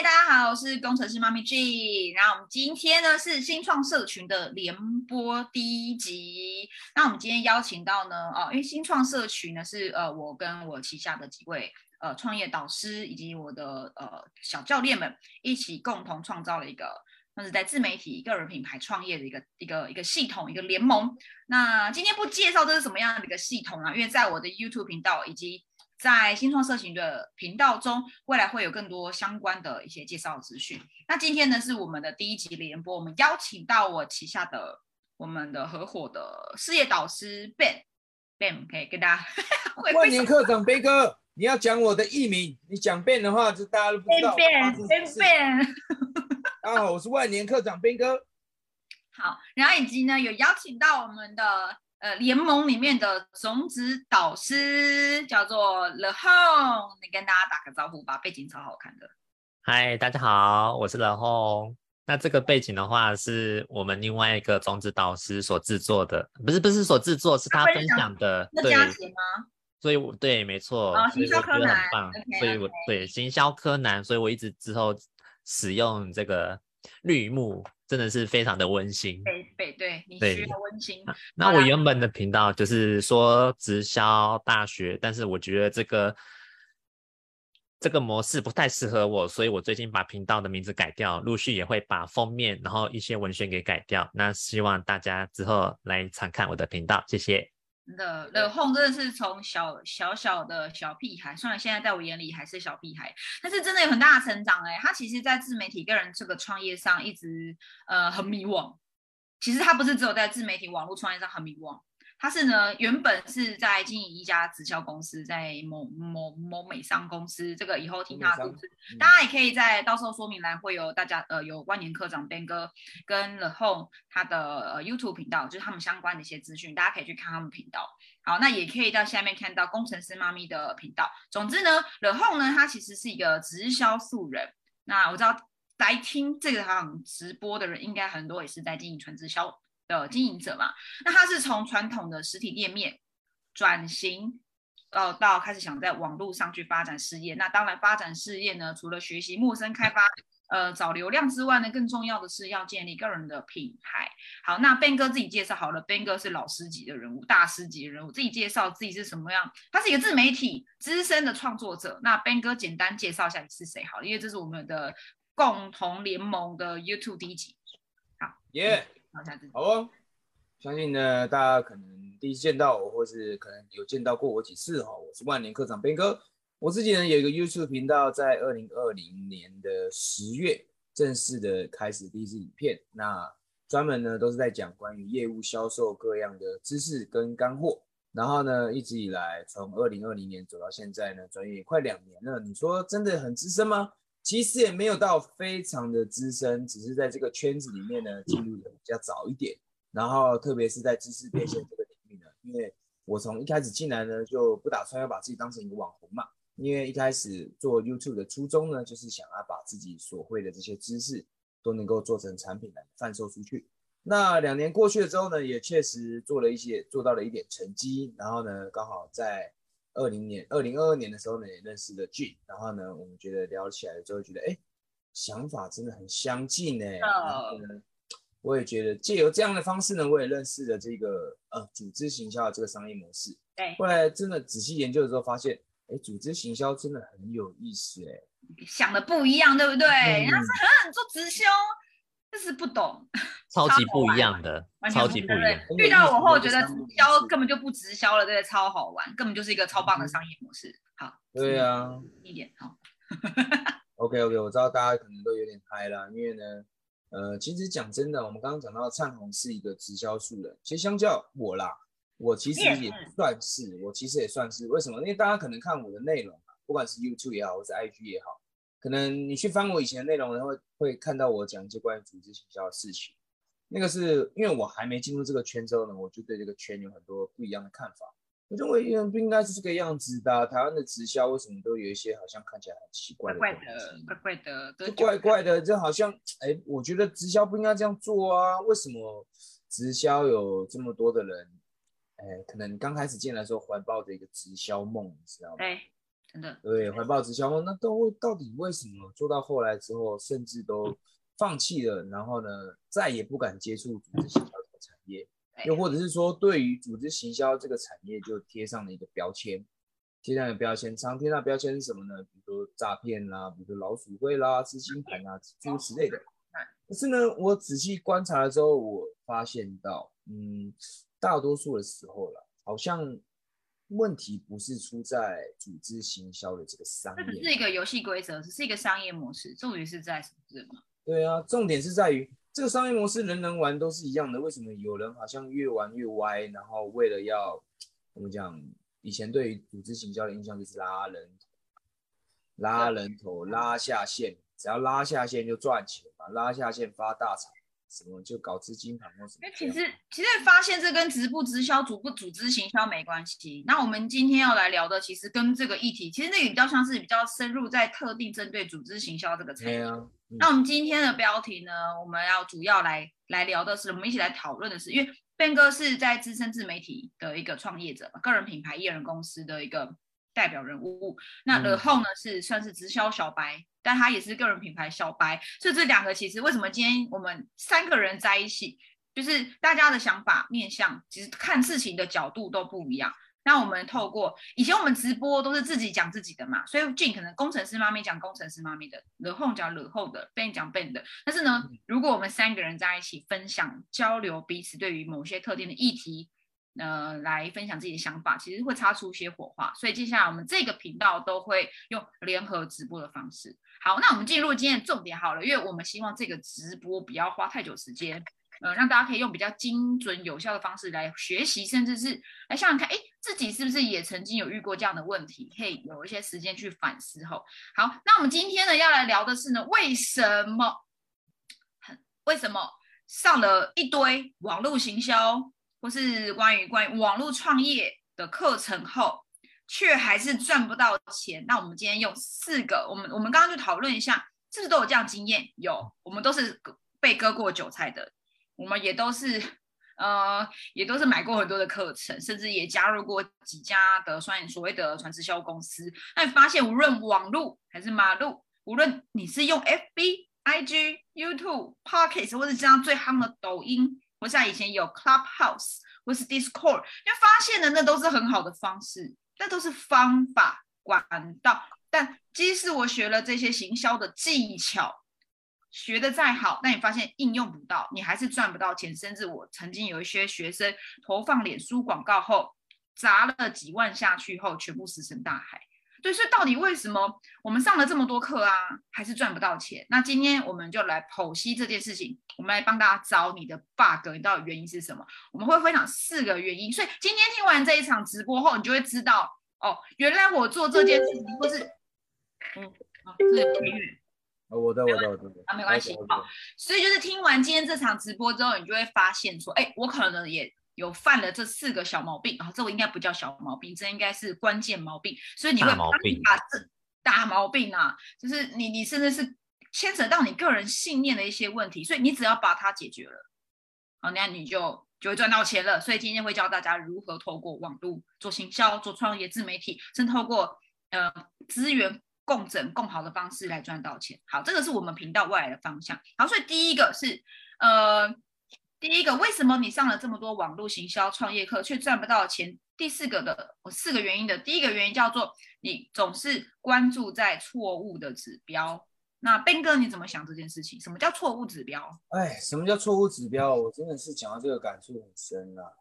大家好，我是工程师妈咪 G。然后我们今天呢是新创社群的联播第一集。那我们今天邀请到呢，哦，因为新创社群呢是呃我跟我旗下的几位呃创业导师以及我的呃小教练们一起共同创造了一个，那是在自媒体个人品牌创业的一个一个一个系统一个联盟。那今天不介绍这是什么样的一个系统啊，因为在我的 YouTube 频道以及在新创社群的频道中，未来会有更多相关的一些介绍资讯。那今天呢是我们的第一集联播，我们邀请到我旗下的我们的合伙的事业导师 Ben，Ben 可以跟大家 万年课长 Ben 哥，你要讲我的艺名，你讲 Ben 的话，就大家都不知道。Ben，Ben，Ben。大家好，我是万年课长 Ben 哥。好，然后以及呢有邀请到我们的。呃，联盟里面的种子导师叫做 The Home，你跟大家打个招呼吧，背景超好看的。嗨，大家好，我是 The Home。那这个背景的话，是我们另外一个种子导师所制作的，不是不是所制作，是他分享的。那佳杰吗？所以，我对，没错。哦，行销柯南。所以我对行销柯南，所以我一直之后使用这个绿幕。真的是非常的温馨，对对对，你需要温馨。那我原本的频道就是说直销大学，但是我觉得这个这个模式不太适合我，所以我最近把频道的名字改掉，陆续也会把封面，然后一些文宣给改掉。那希望大家之后来常看我的频道，谢谢。的的 home 真的是从小小小的小屁孩，虽然现在在我眼里还是小屁孩，但是真的有很大的成长哎。他其实，在自媒体个人这个创业上，一直呃很迷惘。其实他不是只有在自媒体网络创业上很迷惘。他是呢，原本是在经营一家直销公司，在某某某美商公司。这个以后听他的故事，大家也可以在到时候说明栏会有大家呃有万年科长 Ben 哥跟 The Home 他的呃 YouTube 频道，就是他们相关的一些资讯，大家可以去看他们频道。好，那也可以到下面看到工程师妈咪的频道。总之呢，The Home 呢，他其实是一个直销素人。那我知道来听这个场直播的人，应该很多也是在经营纯直销。的经营者嘛，那他是从传统的实体店面转型，到到开始想在网络上去发展事业。那当然发展事业呢，除了学习陌生开发，呃，找流量之外呢，更重要的是要建立个人的品牌。好，那 Ben 哥自己介绍好了，Ben 哥是老师级的人物，大师级的人物，自己介绍自己是什么样？他是一个自媒体资深的创作者。那 Ben 哥简单介绍一下你是谁好了，因为这是我们的共同联盟的 YouTube 第一集。好，耶。好哦，相信呢，大家可能第一次见到我，或是可能有见到过我几次哈。我是万年课长边哥，我自己呢有一个 YouTube 频道，在二零二零年的十月正式的开始第一支影片，那专门呢都是在讲关于业务销售各样的知识跟干货。然后呢，一直以来从二零二零年走到现在呢，转眼快两年了。你说真的很资深吗？其实也没有到非常的资深，只是在这个圈子里面呢进入的比较早一点。然后特别是在知识变现这个领域呢，因为我从一开始进来呢就不打算要把自己当成一个网红嘛，因为一开始做 YouTube 的初衷呢就是想要把自己所会的这些知识都能够做成产品来贩售出去。那两年过去了之后呢，也确实做了一些，做到了一点成绩。然后呢，刚好在二零年、二零二二年的时候呢，也认识了 G，然后呢，我们觉得聊起来之后，觉得哎，想法真的很相近呢。然后呢，我也觉得借由这样的方式呢，我也认识了这个呃组织行销的这个商业模式。对。后来真的仔细研究的时候，发现哎，组织行销真的很有意思哎。想的不一样，对不对？人家是很做直销。就是不懂，超级不一样的，超级不一样。遇到我后，觉得直销根本就不直销了，对不对？超好玩，根本就是一个超棒的商业模式。好，对啊，一点好。OK OK，我知道大家可能都有点嗨啦，因为呢，呃，其实讲真的，我们刚刚讲到灿鸿是一个直销素人，其实相较我啦，我其实也算是，我其实也算是，为什么？因为大家可能看我的内容啊，不管是 YouTube 也好，或是 IG 也好。可能你去翻我以前的内容，然后会看到我讲一些关于组织行销的事情。那个是因为我还没进入这个圈之后呢，我就对这个圈有很多不一样的看法。我认为不应该是这个样子的。台湾的直销为什么都有一些好像看起来很奇怪的？怪的，怪怪的，怪怪的，这好像哎，我觉得直销不应该这样做啊。为什么直销有这么多的人？哎，可能刚开始进来的时候怀抱着一个直销梦，你知道吗？真的。对，怀抱直销梦，那都到底为什么做到后来之后，甚至都放弃了，然后呢，再也不敢接触组织行销这个产业，又或者是说，对于组织行销这个产业就贴上了一个标签，贴上的标签，常贴上标签是什么呢？比如说诈骗啦，比如说老鼠会啦，资金盘啊，诸如此类的。可是呢，我仔细观察了之后，我发现到，嗯，大多数的时候了，好像问题不是出在组织行销的这个商业，这只是一个游戏规则，只是一个商业模式，重点是在什么？对啊，重点是在于这个商业模式，人人玩都是一样的，为什么有人好像越玩越歪？然后为了要我们讲，以前对于组织行销的印象就是拉人头，拉人头，拉下线。只要拉下线就赚钱嘛，拉下线发大财，什么就搞资金盘或什么。其实其实发现这跟直不直销、组不组织行销没关系。那我们今天要来聊的，其实跟这个议题，其实那个比较像是比较深入在特定针对组织行销这个产业。那我们今天的标题呢，我们要主要来来聊的是，我们一起来讨论的是，因为 Ben 哥是在资深自媒体的一个创业者，个人品牌艺人公司的一个。代表人物，那然后呢是算是直销小白，但他也是个人品牌小白，所以这两个其实为什么今天我们三个人在一起，就是大家的想法面向，其实看事情的角度都不一样。那我们透过以前我们直播都是自己讲自己的嘛，所以尽可能工程师妈咪讲工程师妈咪的，惹后讲惹后的，Ben 讲 Ben 的。但是呢，如果我们三个人在一起分享交流彼此对于某些特定的议题。呃，来分享自己的想法，其实会擦出一些火花。所以接下来我们这个频道都会用联合直播的方式。好，那我们进入今天的重点好了，因为我们希望这个直播不要花太久时间，呃，让大家可以用比较精准有效的方式来学习，甚至是来想想看，哎，自己是不是也曾经有遇过这样的问题，可以有一些时间去反思。后，好，那我们今天呢要来聊的是呢，为什么，为什么上了一堆网络行销？或是关于关于网络创业的课程后，却还是赚不到钱。那我们今天用四个，我们我们刚刚就讨论一下，是不是都有这样经验？有，我们都是被割过韭菜的，我们也都是呃，也都是买过很多的课程，甚至也加入过几家的算所谓的传直销公司。那你发现，无论网络还是马路，无论你是用 FB、IG、YouTube、Pocket，或者这样最夯的抖音。不像以前有 Clubhouse 或是 Discord，因为发现的那都是很好的方式，那都是方法管道。但即使我学了这些行销的技巧，学的再好，但你发现应用不到，你还是赚不到钱。甚至我曾经有一些学生投放脸书广告后，砸了几万下去后，全部石沉大海。对，所以到底为什么我们上了这么多课啊，还是赚不到钱？那今天我们就来剖析这件事情，我们来帮大家找你的 bug，你到底原因是什么？我们会分享四个原因。所以今天听完这一场直播后，你就会知道哦，原来我做这件事情，或是嗯，啊，是音乐，我的，我的，我的，啊，没关系，好。所以就是听完今天这场直播之后，你就会发现说，哎，我可能也。有犯了这四个小毛病啊，这我应该不叫小毛病，这应该是关键毛病。所以你会把这大毛病啊，就是你你甚至是牵扯到你个人信念的一些问题，所以你只要把它解决了，好，那你就就会赚到钱了。所以今天会教大家如何透过网络做行销、做创业、自媒体，甚至透过呃资源共整、共好的方式来赚到钱。好，这个是我们频道未来的方向。好，所以第一个是呃。第一个，为什么你上了这么多网络行销创业课却赚不到钱？第四个的，我四个原因的，第一个原因叫做你总是关注在错误的指标。那斌哥你怎么想这件事情？什么叫错误指标？哎，什么叫错误指标？我真的是讲到这个感触很深啊。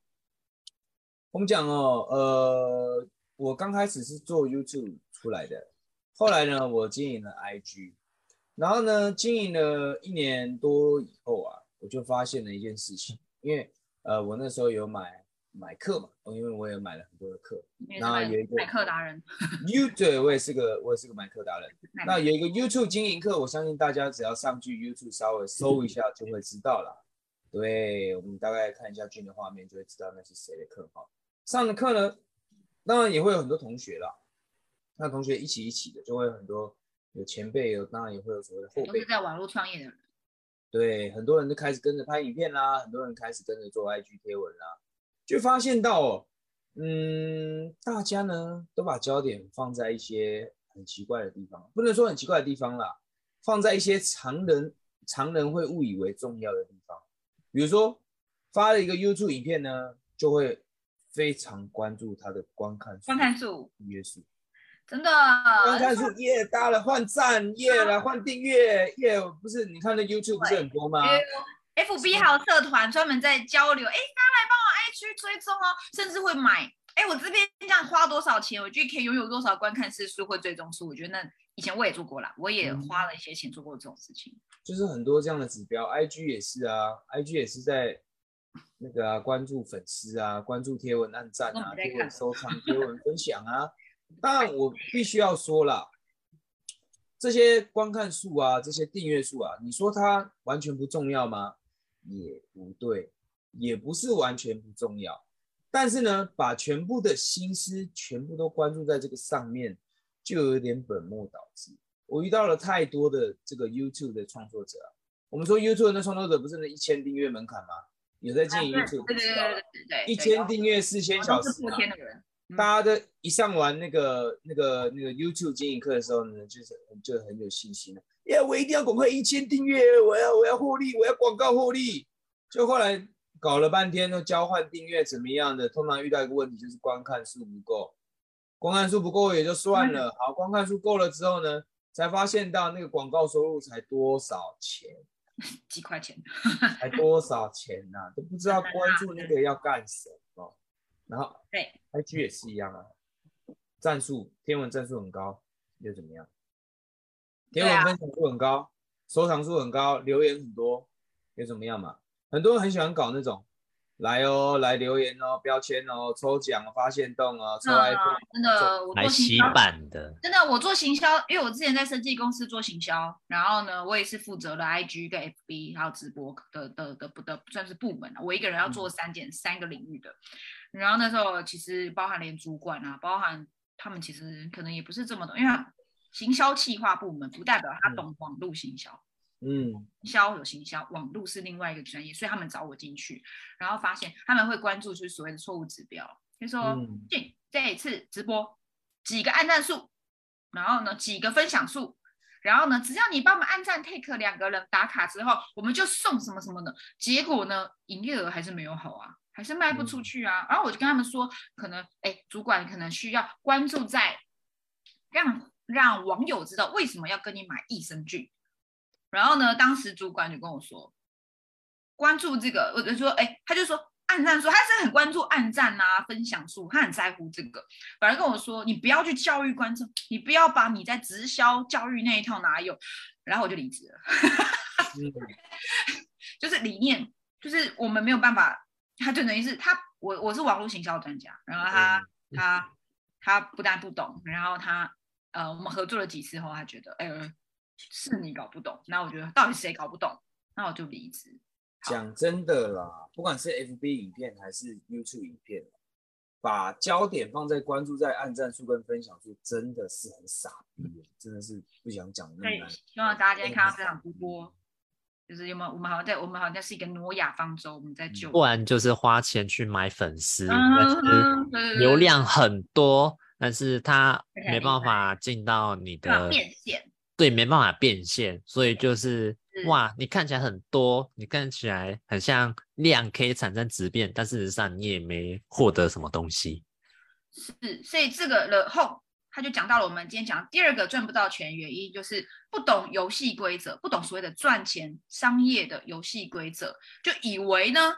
我们讲哦，呃，我刚开始是做 YouTube 出来的，后来呢，我经营了 IG，然后呢，经营了一年多以后啊。我就发现了一件事情，因为呃，我那时候有买买课嘛，因为我也买了很多的课，那有一个买课达人，You 对，我也是个我也是个买课达人。那有一个 YouTube 经营课，我相信大家只要上去 YouTube 稍微搜一下就会知道了。对，我们大概看一下俊的画面就会知道那是谁的课哈。上的课呢，当然也会有很多同学啦，那同学一起一起的，就会有很多有前辈，有当然也会有所谓的后辈，都是在网络创业的人。对，很多人都开始跟着拍影片啦，很多人开始跟着做 IG 贴文啦，就发现到哦，嗯，大家呢都把焦点放在一些很奇怪的地方，不能说很奇怪的地方啦，放在一些常人常人会误以为重要的地方，比如说发了一个 YouTube 影片呢，就会非常关注它的观看观看数、订阅数，真的观看数耶，大了换赞耶，来换订阅耶，不是？你看那 YouTube 不是很多吗？FB 还有社团专门在交流，哎，大家来帮我 IG 追踪哦，甚至会买，哎，我这边这样花多少钱，我就可以拥有多少观看次数或追踪数。我觉得那以前我也做过啦，我也花了一些钱做过这种事情。就是很多这样的指标，IG 也是啊，IG 也是在那个啊，关注粉丝啊，关注贴文按赞啊，贴文收藏，贴文分享啊。当然我必须要说了，这些观看数啊，这些订阅数啊，你说它完全不重要吗？也不对，也不是完全不重要，但是呢，把全部的心思全部都关注在这个上面，就有点本末倒置。我遇到了太多的这个 YouTube 的创作者，我们说 YouTube 的创作者不是那一千订阅门槛吗？有在经营 YouTube，对对对对对，一千订阅四千小时，天的人，大家的一上完那个那个那个 YouTube 经营课的时候呢，就是就很有信心了。耶！我一定要赶快一千订阅，我要我要获利，我要广告获利。就后来搞了半天都交换订阅怎么样的？通常遇到一个问题就是观看数不够，观看数不够也就算了。好，观看数够了之后呢，才发现到那个广告收入才多少钱？几块钱？才多少钱呐？都不知道关注那个要干什么。然后对，IG 也是一样啊，战术天文战术很高，又怎么样？天文分享数很高，收藏数很高，留言很多，又怎么样嘛？很多人很喜欢搞那种，来哦，来留言哦，标签哦，抽奖发现洞哦，抽 iPhone，真的，我做行销的，真的，我做行销，因为我之前在设计公司做行销，然后呢，我也是负责了 IG 跟 FB 还有直播的的的不的算是部门我一个人要做三件三个领域的，然后那时候其实包含连主管啊，包含他们其实可能也不是这么懂，因为。行销企划部门不代表他懂网络行销，嗯，行销有行销，网络是另外一个专业，所以他们找我进去，然后发现他们会关注就是所谓的错误指标，就说这这一次直播几个按赞数，然后呢几个分享数，然后呢只要你帮我们按赞 take 两个人打卡之后，我们就送什么什么的，结果呢营业额还是没有好啊，还是卖不出去啊，然后我就跟他们说，可能哎主管可能需要关注在让。让网友知道为什么要跟你买益生菌，然后呢，当时主管就跟我说，关注这个，我就说，哎，他就说暗赞说，他是很关注暗赞啊、分享数，他很在乎这个。反而跟我说，你不要去教育观众，你不要把你在直销教育那一套拿有。然后我就离职了，就是理念，就是我们没有办法，他就等于是他，我我是网络行销专家，然后他他他不但不懂，然后他。呃，我们合作了几次后，他觉得，哎，是你搞不懂。那我觉得到底谁搞不懂？那我就离职。讲真的啦，不管是 FB 影片还是 YouTube 影片，把焦点放在关注在按赞数跟分享数，真的是很傻逼，真的是不想讲那么难。希望大家今天看到这场直播，就是有没有？我们好像在，我们好像是一个挪亚方舟，我们在救。不然就是花钱去买粉丝，流量很多。但是它没办法进到你的变现，对，没办法变现，所以就是哇，你看起来很多，你看起来很像量可以产生质变，但事实上你也没获得什么东西。是，所以这个了后，他就讲到了我们今天讲第二个赚不到钱原因，就是不懂游戏规则，不懂所谓的赚钱商业的游戏规则，就以为呢，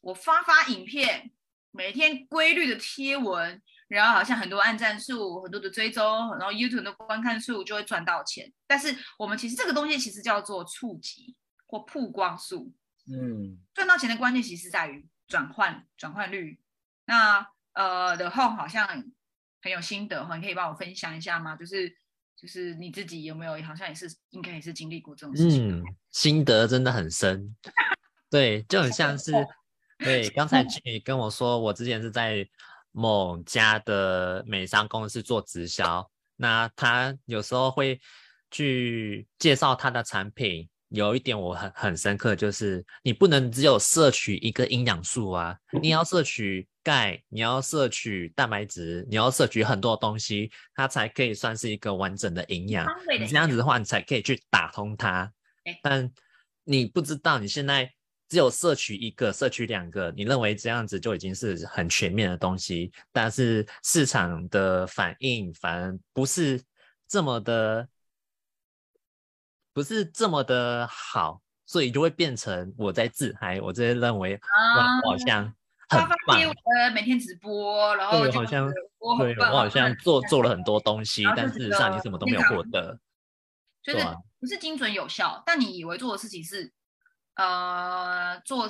我发发影片，每天规律的贴文。然后好像很多按赞数、很多的追踪，然后 YouTube 的观看数就会赚到钱。但是我们其实这个东西其实叫做触及或曝光数。嗯，赚到钱的关键其实在于转换转换率。那呃的 Home 好像很有心得哈，你可以帮我分享一下吗？就是就是你自己有没有好像也是应该也是经历过这种事情？嗯，心得真的很深。对，就很像是对刚才 你跟我说，我之前是在。某家的美商公司做直销，那他有时候会去介绍他的产品。有一点我很很深刻，就是你不能只有摄取一个营养素啊，你要摄取钙，你要摄取蛋白质，你要摄取很多东西，它才可以算是一个完整的营养。你这样子的话，你才可以去打通它。但你不知道，你现在只有摄取一个，摄取两个，你认为这样子就已经是很全面的东西，但是市场的反应反而不是这么的，不是这么的好。所以就会变成我在自嗨，我这些认为我好像很棒。呃，每天直播，然后好像对我好像做做了很多东西，但事实上你什么都没有获得。就是不是精准有效，但你以为做的事情是呃做，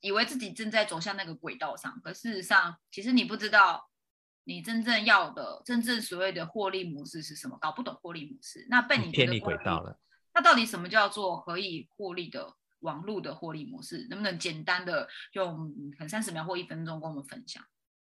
以为自己正在走向那个轨道上，可事实上其实你不知道你真正要的真正所谓的获利模式是什么，搞不懂获利模式，那被你偏离轨道了。那到底什么叫做可以获利的网络的获利模式？能不能简单的用可能三十秒或一分钟跟我们分享？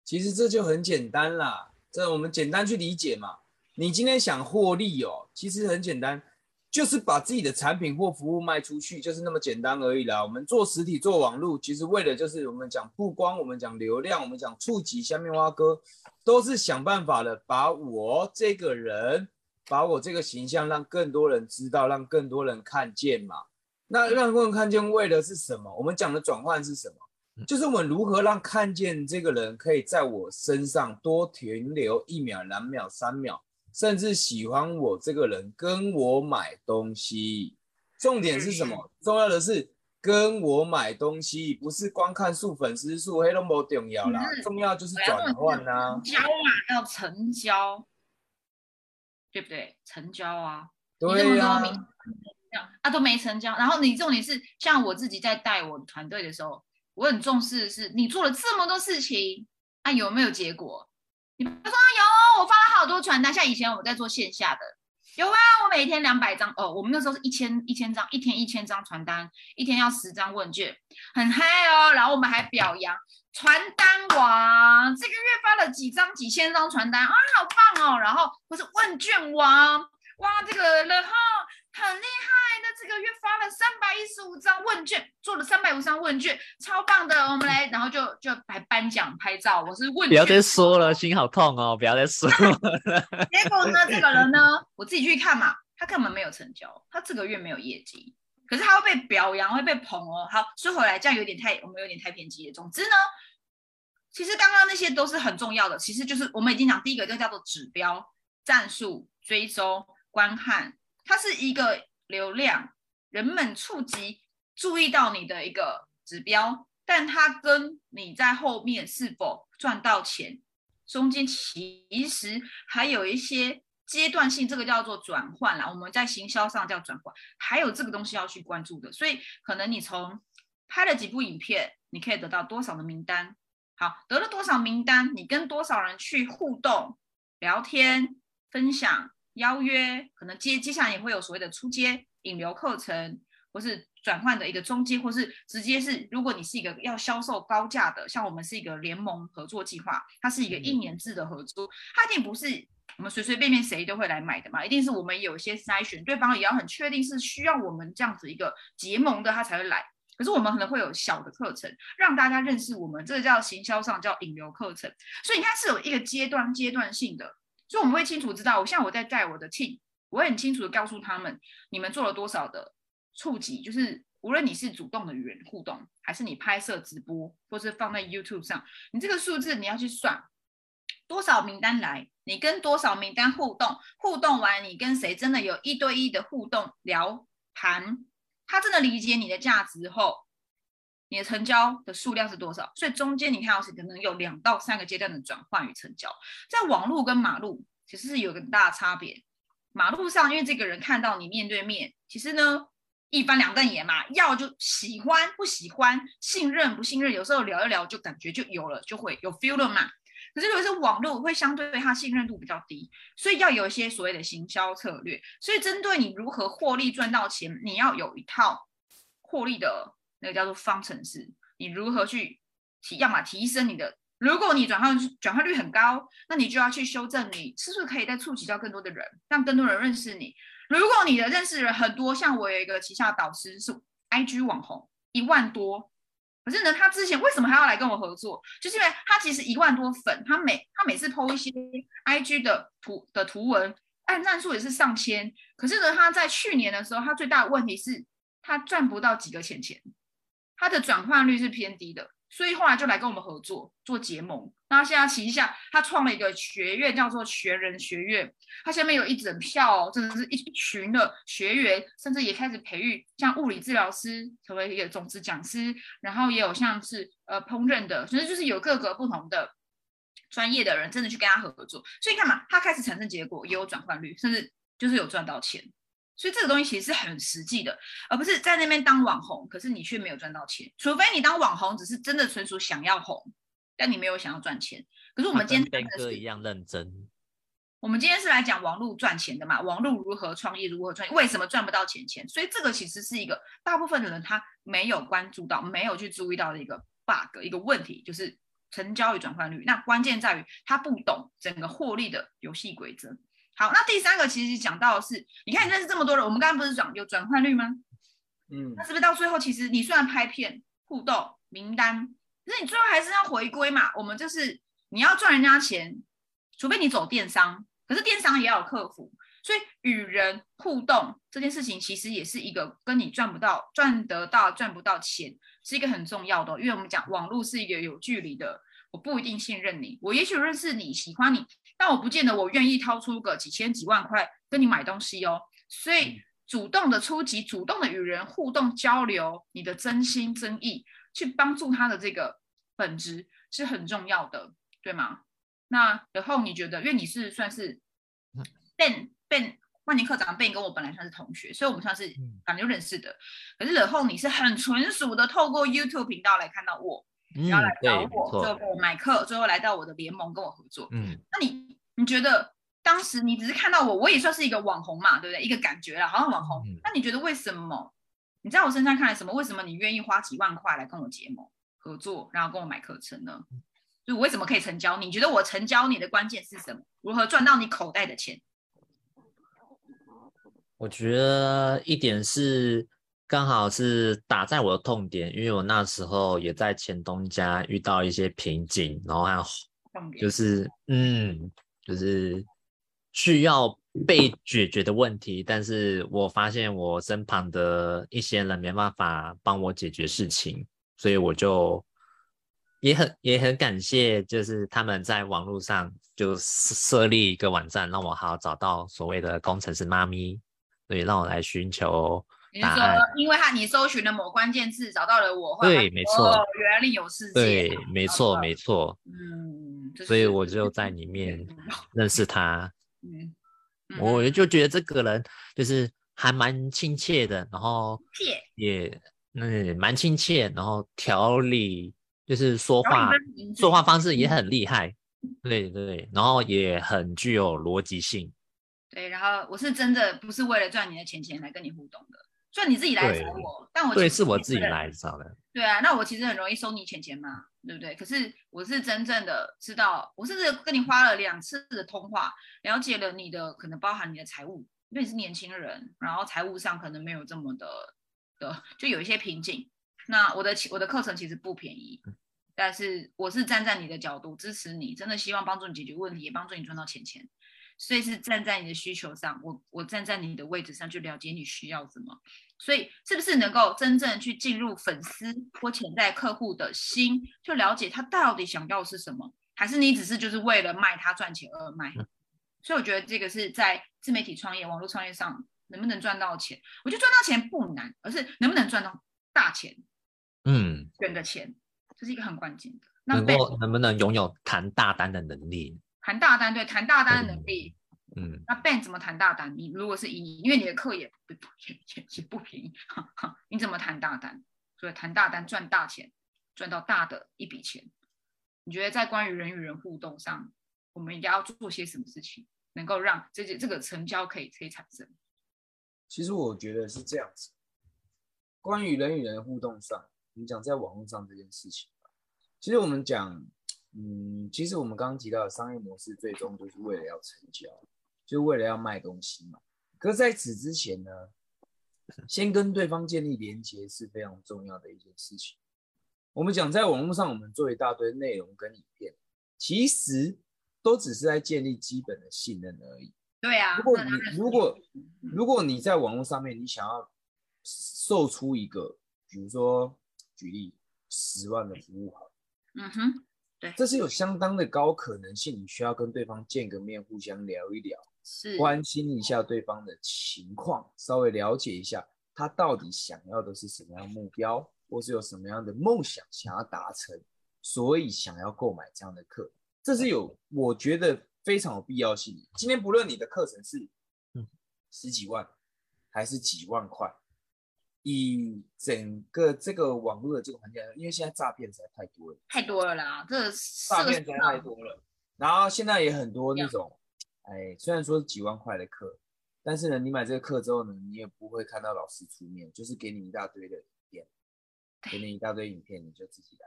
其实这就很简单啦，这我们简单去理解嘛。你今天想获利哦，其实很简单，就是把自己的产品或服务卖出去，就是那么简单而已啦。我们做实体做网络，其实为了就是我们讲曝光，我们讲流量，我们讲触及下面挖哥，都是想办法的把我这个人。把我这个形象让更多人知道，让更多人看见嘛。那让更多人看见为的是什么？我们讲的转换是什么？就是我们如何让看见这个人可以在我身上多停留一秒、两秒、三秒，甚至喜欢我这个人跟我买东西。重点是什么？重要的是跟我买东西，不是光看数粉丝数，黑龙不重要啦。重要就是转换啊，交嘛，要成交。对不对？成交啊！你那么啊都没成交。然后你重点是，像我自己在带我团队的时候，我很重视的是，你做了这么多事情，啊有没有结果？你说有，我发了好多传单。像以前我在做线下的，有啊，我每天两百张哦。我们那时候是一千一千张，一天一千张传单，一天要十张问卷，很嗨哦。然后我们还表扬。传单王这个月发了几张几千张传单啊，好棒哦！然后不是问卷王，哇，这个然后很厉害的，这个月发了三百一十五张问卷，做了三百五十张问卷，超棒的。我们来，然后就就来颁奖拍照。我是问，不要再说了，心好痛哦！不要再说了。结果呢，这个人呢，我自己去看嘛，他根本没有成交，他这个月没有业绩，可是他会被表扬，会被捧哦。好，说回来，这样有点太，我们有点太偏激了。总之呢。其实刚刚那些都是很重要的，其实就是我们已经讲第一个，就叫做指标、战术、追踪、观看，它是一个流量，人们触及、注意到你的一个指标，但它跟你在后面是否赚到钱，中间其实还有一些阶段性，这个叫做转换啦。我们在行销上叫转换，还有这个东西要去关注的。所以可能你从拍了几部影片，你可以得到多少的名单？好，得了多少名单？你跟多少人去互动、聊天、分享、邀约？可能接接下来也会有所谓的出街引流课程，或是转换的一个中介，或是直接是，如果你是一个要销售高价的，像我们是一个联盟合作计划，它是一个一年制的合作，它一定不是我们随随便便谁都会来买的嘛，一定是我们有一些筛选，对方也要很确定是需要我们这样子一个结盟的，他才会来。可是我们可能会有小的课程，让大家认识我们，这个叫行销上叫引流课程。所以你看是有一个阶段阶段性的，所以我们会清楚知道，我像我在带我的 team，我会很清楚的告诉他们，你们做了多少的触及，就是无论你是主动的与人互动，还是你拍摄直播，或是放在 YouTube 上，你这个数字你要去算多少名单来，你跟多少名单互动，互动完你跟谁真的有一对一的互动聊谈。他真的理解你的价值后，你的成交的数量是多少？所以中间你看到是可能有两到三个阶段的转换与成交。在网络跟马路其实是有个很大的差别。马路上因为这个人看到你面对面，其实呢一翻两瞪眼嘛，要就喜欢不喜欢，信任不信任，有时候聊一聊就感觉就有了，就会有 feel 了嘛。可是如果是网络，会相对它信任度比较低，所以要有一些所谓的行销策略。所以针对你如何获利赚到钱，你要有一套获利的那个叫做方程式。你如何去提，要么提升你的，如果你转换转换率很高，那你就要去修正你是不是可以再触及到更多的人，让更多人认识你。如果你的认识人很多，像我有一个旗下导师是 IG 网红，一万多。可是呢，他之前为什么还要来跟我合作？就是因为他其实一万多粉，他每他每次 PO 一些 IG 的图的图文，按赞数也是上千。可是呢，他在去年的时候，他最大的问题是，他赚不到几个钱钱，他的转换率是偏低的。所以后来就来跟我们合作做结盟。那现在旗下他创了一个学院，叫做学人学院。他下面有一整票，真的是一群的学员，甚至也开始培育像物理治疗师成为一个种子讲师，然后也有像是呃烹饪的，其实就是有各个不同的专业的人真的去跟他合作。所以你看嘛，他开始产生结果，也有转换率，甚至就是有赚到钱。所以这个东西其实是很实际的，而不是在那边当网红，可是你却没有赚到钱。除非你当网红，只是真的纯属想要红，但你没有想要赚钱。可是我们今天跟哥一样认真。我们今天是来讲网络赚钱的嘛？网络如何创业，如何创业，为什么赚不到钱钱？所以这个其实是一个大部分的人他没有关注到、没有去注意到的一个 bug，一个问题，就是成交与转换率。那关键在于他不懂整个获利的游戏规则。好，那第三个其实讲到的是，你看你认识这么多人，我们刚刚不是讲有转换率吗？嗯，那是不是到最后，其实你虽然拍片互动名单，可是你最后还是要回归嘛？我们就是你要赚人家钱，除非你走电商，可是电商也要有客服，所以与人互动这件事情，其实也是一个跟你赚不到、赚得到、赚不到钱，是一个很重要的。因为我们讲网络是一个有距离的，我不一定信任你，我也许认识你喜欢你。但我不见得我愿意掏出个几千几万块跟你买东西哦，所以主动的出击，主动的与人互动交流，你的真心真意去帮助他的这个本质是很重要的，对吗？那然后你觉得，因为你是算是 Ben Ben 万年课长 Ben 跟我本来算是同学，所以我们算是感觉认识的。可是然后你是很纯熟的，透过 YouTube 频道来看到我。然后来找我，最后买课，最后来到我的联盟跟我合作。嗯，那你你觉得当时你只是看到我，我也算是一个网红嘛，对不对？一个感觉了，好像网红。那你觉得为什么你在我身上看来什么？为什么你愿意花几万块来跟我结盟合作，然后跟我买课程呢？就我为什么可以成交？你觉得我成交你的关键是什么？如何赚到你口袋的钱？我觉得一点是。刚好是打在我的痛点，因为我那时候也在前东家遇到一些瓶颈，然后还有就是嗯，就是需要被解决的问题，但是我发现我身旁的一些人没办法帮我解决事情，所以我就也很也很感谢，就是他们在网络上就设立一个网站，让我好找到所谓的工程师妈咪，所以让我来寻求。你是说，因为他你搜寻了某关键字，找到了我，对，没错，原来另有世界，对，没错，没错，嗯，所以我就在里面 认识他，嗯，我就。觉得这个人就是还蛮亲切的，然后也嗯蛮亲切，然后条理就是说话说话方式也很厉害，对对，然后也很具有逻辑性，对，然后我是真的不是为了赚你的钱钱来跟你互动的。就你自己来找我，但我对是我自己来找的。对啊，那我其实很容易收你钱钱嘛，对不对？可是我是真正的知道，我甚至跟你花了两次的通话，了解了你的可能包含你的财务，因为你是年轻人，然后财务上可能没有这么的的，就有一些瓶颈。那我的我的课程其实不便宜，但是我是站在你的角度支持你，真的希望帮助你解决问题，也帮助你赚到钱钱。所以是站在你的需求上，我我站在你的位置上去了解你需要什么。所以是不是能够真正去进入粉丝或潜在客户的心，就了解他到底想要是什么？还是你只是就是为了卖他赚钱而卖？所以我觉得这个是在自媒体创业、网络创业上能不能赚到钱？我觉得赚到钱不难，而是能不能赚到大钱，嗯，赚的钱，这是一个很关键的。能够能不能拥有谈大单的能力？谈大单，对谈大单的能力。嗯，那 Ben 怎么谈大单？你如果是以你，因为你的课也不也也也不便宜，你怎么谈大单？所以谈大单赚大钱，赚到大的一笔钱。你觉得在关于人与人互动上，我们应该要做些什么事情，能够让这些这个成交可以可以产生？其实我觉得是这样子，关于人与人互动上，我们讲在网络上这件事情，其实我们讲，嗯，其实我们刚刚提到的商业模式，最终就是为了要成交。就为了要卖东西嘛，可是在此之前呢，先跟对方建立连接是非常重要的一件事情。我们讲在网络上，我们做一大堆内容跟影片，其实都只是在建立基本的信任而已。对啊，如果你如果如果你在网络上面，你想要售出一个，比如说举例十万的服务好，嗯哼，对，这是有相当的高可能性，你需要跟对方见个面，互相聊一聊，是关心一下对方的情况，稍微了解一下他到底想要的是什么样目标，或是有什么样的梦想想要达成，所以想要购买这样的课，这是有我觉得非常有必要性。今天不论你的课程是嗯十几万还是几万块。以整个这个网络的这个环境，因为现在诈骗实在太多了，太多了啦，这诈骗实在太多了。然后现在也很多那种，哎，虽然说是几万块的课，但是呢，你买这个课之后呢，你也不会看到老师出面，就是给你一大堆的影片，给你一大堆影片，你就自己来。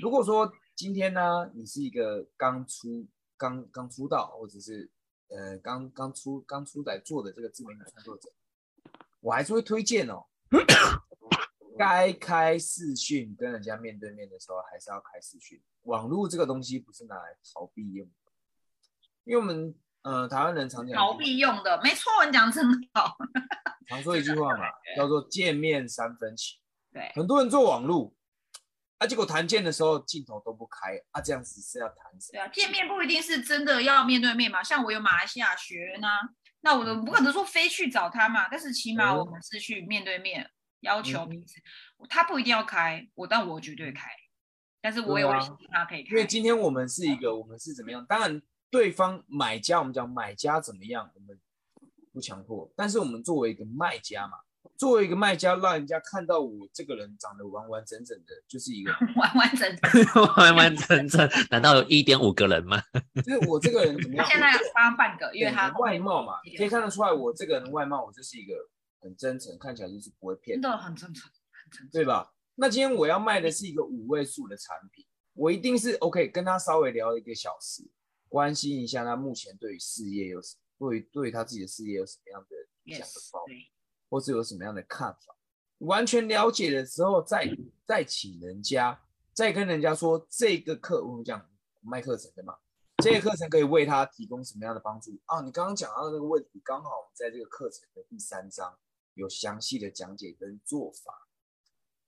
如果说今天呢，你是一个刚出、刚刚出道，或者是呃刚刚出、刚出来做的这个自媒体创作者，我还是会推荐哦。该开视讯跟人家面对面的时候，还是要开视讯。网络这个东西不是拿来逃避用的，因为我们呃台湾人常讲逃避用的，没错，你讲真好。常说一句话嘛，叫做见面三分情。对，很多人做网络，啊，结果谈见的时候镜头都不开，啊，这样子是要谈什么？对啊，见面不一定是真的要面对面嘛，像我有马来西亚学员啊，那我都不可能说非去找他嘛，但是起码我们是去面对面。要求彼此，他不一定要开我，但我绝对开。但是我也会希望他可以开。因为今天我们是一个，我们是怎么样？当然，对方买家，我们讲买家怎么样，我们不强迫。但是我们作为一个卖家嘛，作为一个卖家，让人家看到我这个人长得完完整整的，就是一个 完完整整，完完整整。难道有一点五个人吗？就是我这个人怎么样？现在发半个，因为他外貌嘛，可以看得出来，我这个人外貌，我就是一个。很真诚，看起来就是不会骗，真的很真诚，很真诚，对吧？那今天我要卖的是一个五位数的产品，我一定是 OK，跟他稍微聊一个小时，关心一下他目前对于事业有什，对于对于他自己的事业有什么样的想法，或是有什么样的看法，完全了解的时候，再再请人家，再跟人家说这个课，我们讲卖课程的嘛，这个课程可以为他提供什么样的帮助啊？你刚刚讲到的那个问题，刚好我们在这个课程的第三章。有详细的讲解跟做法，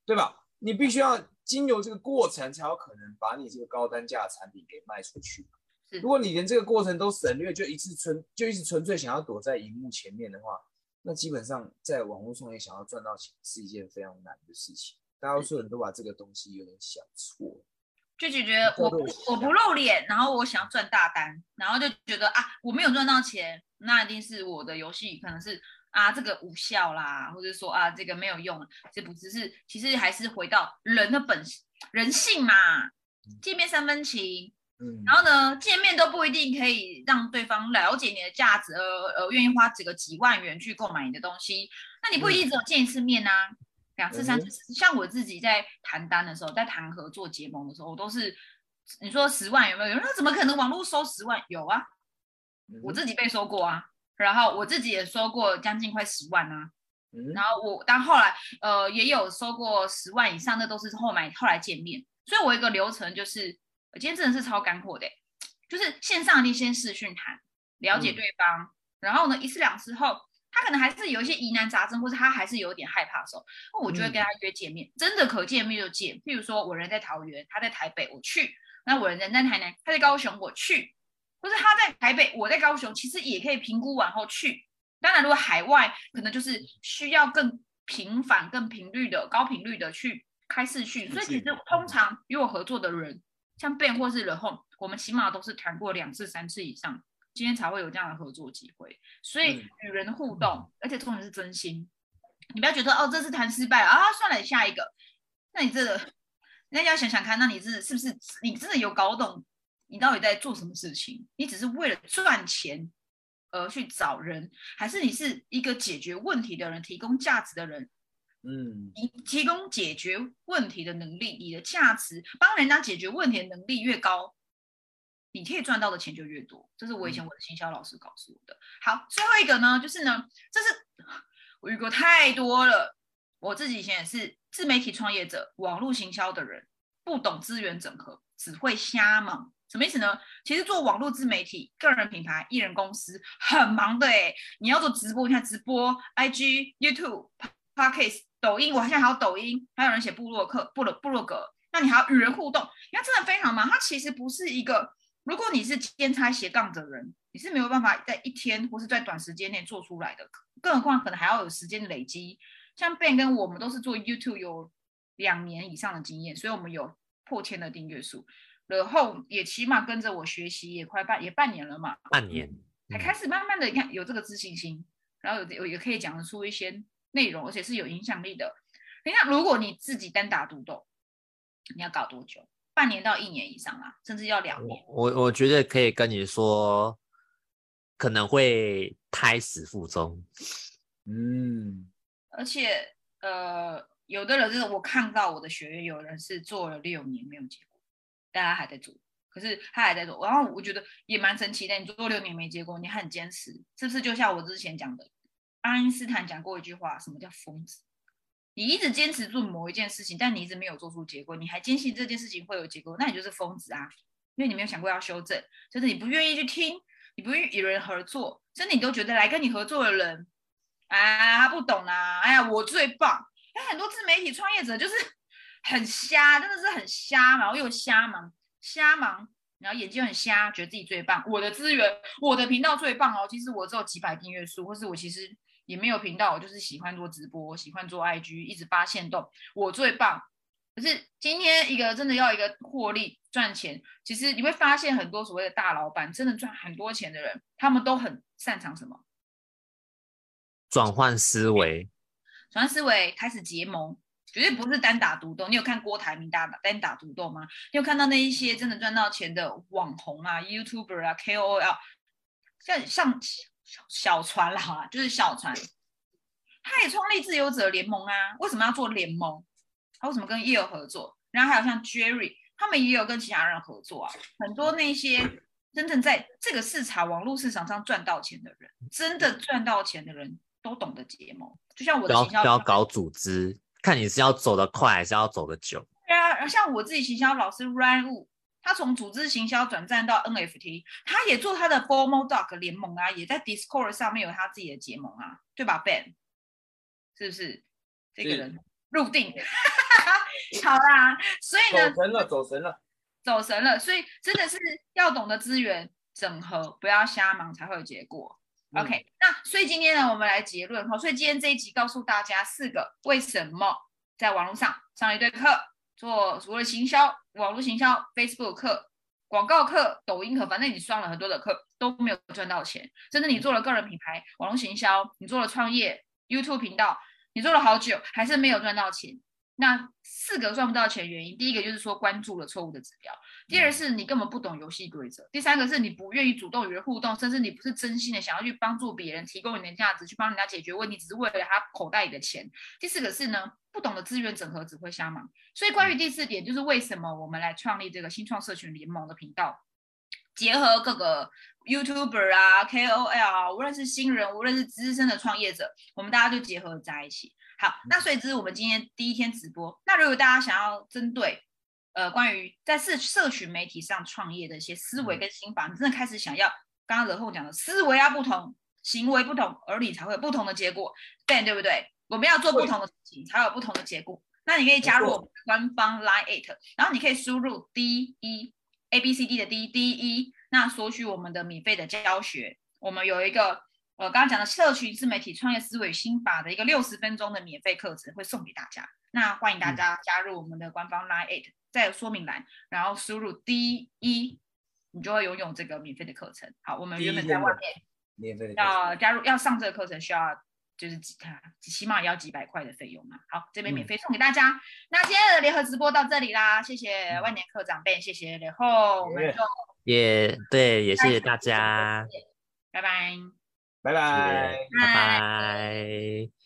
对吧？你必须要经由这个过程，才有可能把你这个高单价的产品给卖出去。如果你连这个过程都省略，就一次纯就一直纯粹想要躲在荧幕前面的话，那基本上在网络创业想要赚到钱是一件非常难的事情。大多数人都把这个东西有点想错，就觉得我不我不露脸，然后我想要赚大单，然后就觉得啊我没有赚到钱，那一定是我的游戏可能是。啊，这个无效啦，或者说啊，这个没有用，这不只是，其实还是回到人的本人性嘛。见面三分情，嗯，然后呢，见面都不一定可以让对方了解你的价值，而而愿意花几个几万元去购买你的东西。那你不一定只有见一次面呐，两次、三次。像我自己在谈单的时候，在谈合作结盟的时候，我都是你说十万有没有？有那怎么可能网络收十万？有啊，我自己被收过啊。然后我自己也收过将近快十万啊，然后我但后来呃也有收过十万以上，那都是后买后来见面。所以我一个流程就是，今天真的是超干货的，就是线上你先试训谈，了解对方，然后呢一次两次后，他可能还是有一些疑难杂症，或者他还是有点害怕的时候，那我就会跟他约见面，真的可见面就见。譬如说我人在桃园，他在台北，我去；那我人在台南，他在高雄，我去。或者他在台北，我在高雄，其实也可以评估完后去。当然，如果海外可能就是需要更频繁、更频率的高频率的去开视讯。所以其实通常与我合作的人，像 Ben 或是 h o 我们起码都是谈过两次、三次以上，今天才会有这样的合作机会。所以与人互动，而且重点是真心。你不要觉得哦，这次谈失败啊，算了，下一个。那你这个，那要想想看，那你是是不是你真的有搞懂？你到底在做什么事情？你只是为了赚钱而去找人，还是你是一个解决问题的人，提供价值的人？嗯，你提供解决问题的能力，你的价值帮人家解决问题的能力越高，你可以赚到的钱就越多。这是我以前我的行销老师告诉我的。好，最后一个呢，就是呢，这是我遇过太多了，我自己以前也是自媒体创业者，网络行销的人，不懂资源整合，只会瞎忙。什么意思呢？其实做网络自媒体、个人品牌、艺人公司很忙的哎。你要做直播，你看直播、IG、YouTube、Podcast、抖音，我现在还有抖音，还有人写部落客、部落部落格，那你还要与人互动，你看真的非常忙。它其实不是一个，如果你是兼差斜杠的人，你是没有办法在一天或是在短时间内做出来的，更何况可能还要有时间累积。像 Ben 跟我们都是做 YouTube 有两年以上的经验，所以我们有破千的订阅数。然后也起码跟着我学习也快半也半年了嘛，半年才开始慢慢的你看有这个自信心，然后有有也可以讲得出一些内容，而且是有影响力的。你看，如果你自己单打独斗，你要搞多久？半年到一年以上啊，甚至要两年。我我觉得可以跟你说，可能会胎死腹中。嗯，而且呃，有的人就是我看到我的学员，有人是做了六年没有结果。大家还在做，可是他还在做，然后我觉得也蛮神奇的。你做六年没结果，你很坚持，是不是？就像我之前讲的，爱因斯坦讲过一句话：什么叫疯子？你一直坚持做某一件事情，但你一直没有做出结果，你还坚信这件事情会有结果，那你就是疯子啊！因为你没有想过要修正，就是你不愿意去听，你不愿意与人合作，甚至你都觉得来跟你合作的人，啊，他不懂啊！哎呀，我最棒！哎，很多自媒体创业者就是。很瞎，真的是很瞎嘛，然后又瞎忙，瞎忙，然后眼睛很瞎，觉得自己最棒，我的资源，我的频道最棒哦。其实我只有几百订阅数，或是我其实也没有频道，我就是喜欢做直播，喜欢做 IG，一直发现动，我最棒。可是今天一个真的要一个获利赚钱，其实你会发现很多所谓的大老板，真的赚很多钱的人，他们都很擅长什么？转换思维，转换思维，开始结盟。绝对不是单打独斗。你有看郭台铭打单打独斗吗？你有看到那一些真的赚到钱的网红啊、YouTuber 啊、KOL，像像小小船啦，就是小船，他也创立自由者联盟啊。为什么要做联盟？他为什么跟叶友合作？然后还有像 Jerry，他们也有跟其他人合作啊。很多那些真正在这个市场、网络市场上赚到钱的人，真的赚到钱的人都懂得结盟。就像我的要要搞组织。看你是要走得快还是要走得久？对啊，像我自己行销老师 Ryan Wu，他从组织行销转战到 NFT，他也做他的 Formal Dog 联盟啊，也在 Discord 上面有他自己的结盟啊，对吧？Ben，是不是？这个人 入定，好啦，所以呢，走神了，走神了，走神了，所以真的是要懂得资源整合，不要瞎忙才会有结果。OK，那所以今天呢，我们来结论哈。所以今天这一集告诉大家四个为什么在网络上上一堆课，做除了行销、网络行销、Facebook 课、广告课、抖音课，反正你上了很多的课都没有赚到钱。甚至你做了个人品牌、网络行销，你做了创业 YouTube 频道，你做了好久还是没有赚到钱。那四个赚不到钱原因，第一个就是说关注了错误的指标，第二是你根本不懂游戏规则，第三个是你不愿意主动与人互动，甚至你不是真心的想要去帮助别人，提供你的价值，去帮人家解决问题，只是为了他口袋里的钱。第四个是呢，不懂得资源整合，只会瞎忙。所以关于第四点，就是为什么我们来创立这个新创社群联盟的频道，结合各个 YouTuber 啊、KOL 啊，无论是新人，无论是资深的创业者，我们大家就结合在一起。好，那所以这是我们今天第一天直播。那如果大家想要针对呃关于在社社群媒体上创业的一些思维跟心法，你真的开始想要刚刚惹后讲的思维要不同，行为不同，而你才会有不同的结果，对对不对？我们要做不同的事情，才有不同的结果。那你可以加入我们官方 Line Eight，然后你可以输入 D E A B C D 的 D D E，那索取我们的免费的教学。我们有一个。呃刚刚讲的社群自媒体创业思维心法的一个六十分钟的免费课程会送给大家，那欢迎大家加入我们的官方 Line Eight，在说明栏，然后输入 D 一，你就会拥有这个免费的课程。好，我们原本在外面免费要加入要上这个课程需要就是几他起码也要几百块的费用嘛。好，这边免费送给大家。那今天的联合直播到这里啦，谢谢万年课长辈，谢谢然后我们就也对，也谢谢大家，拜拜。拜拜，拜拜。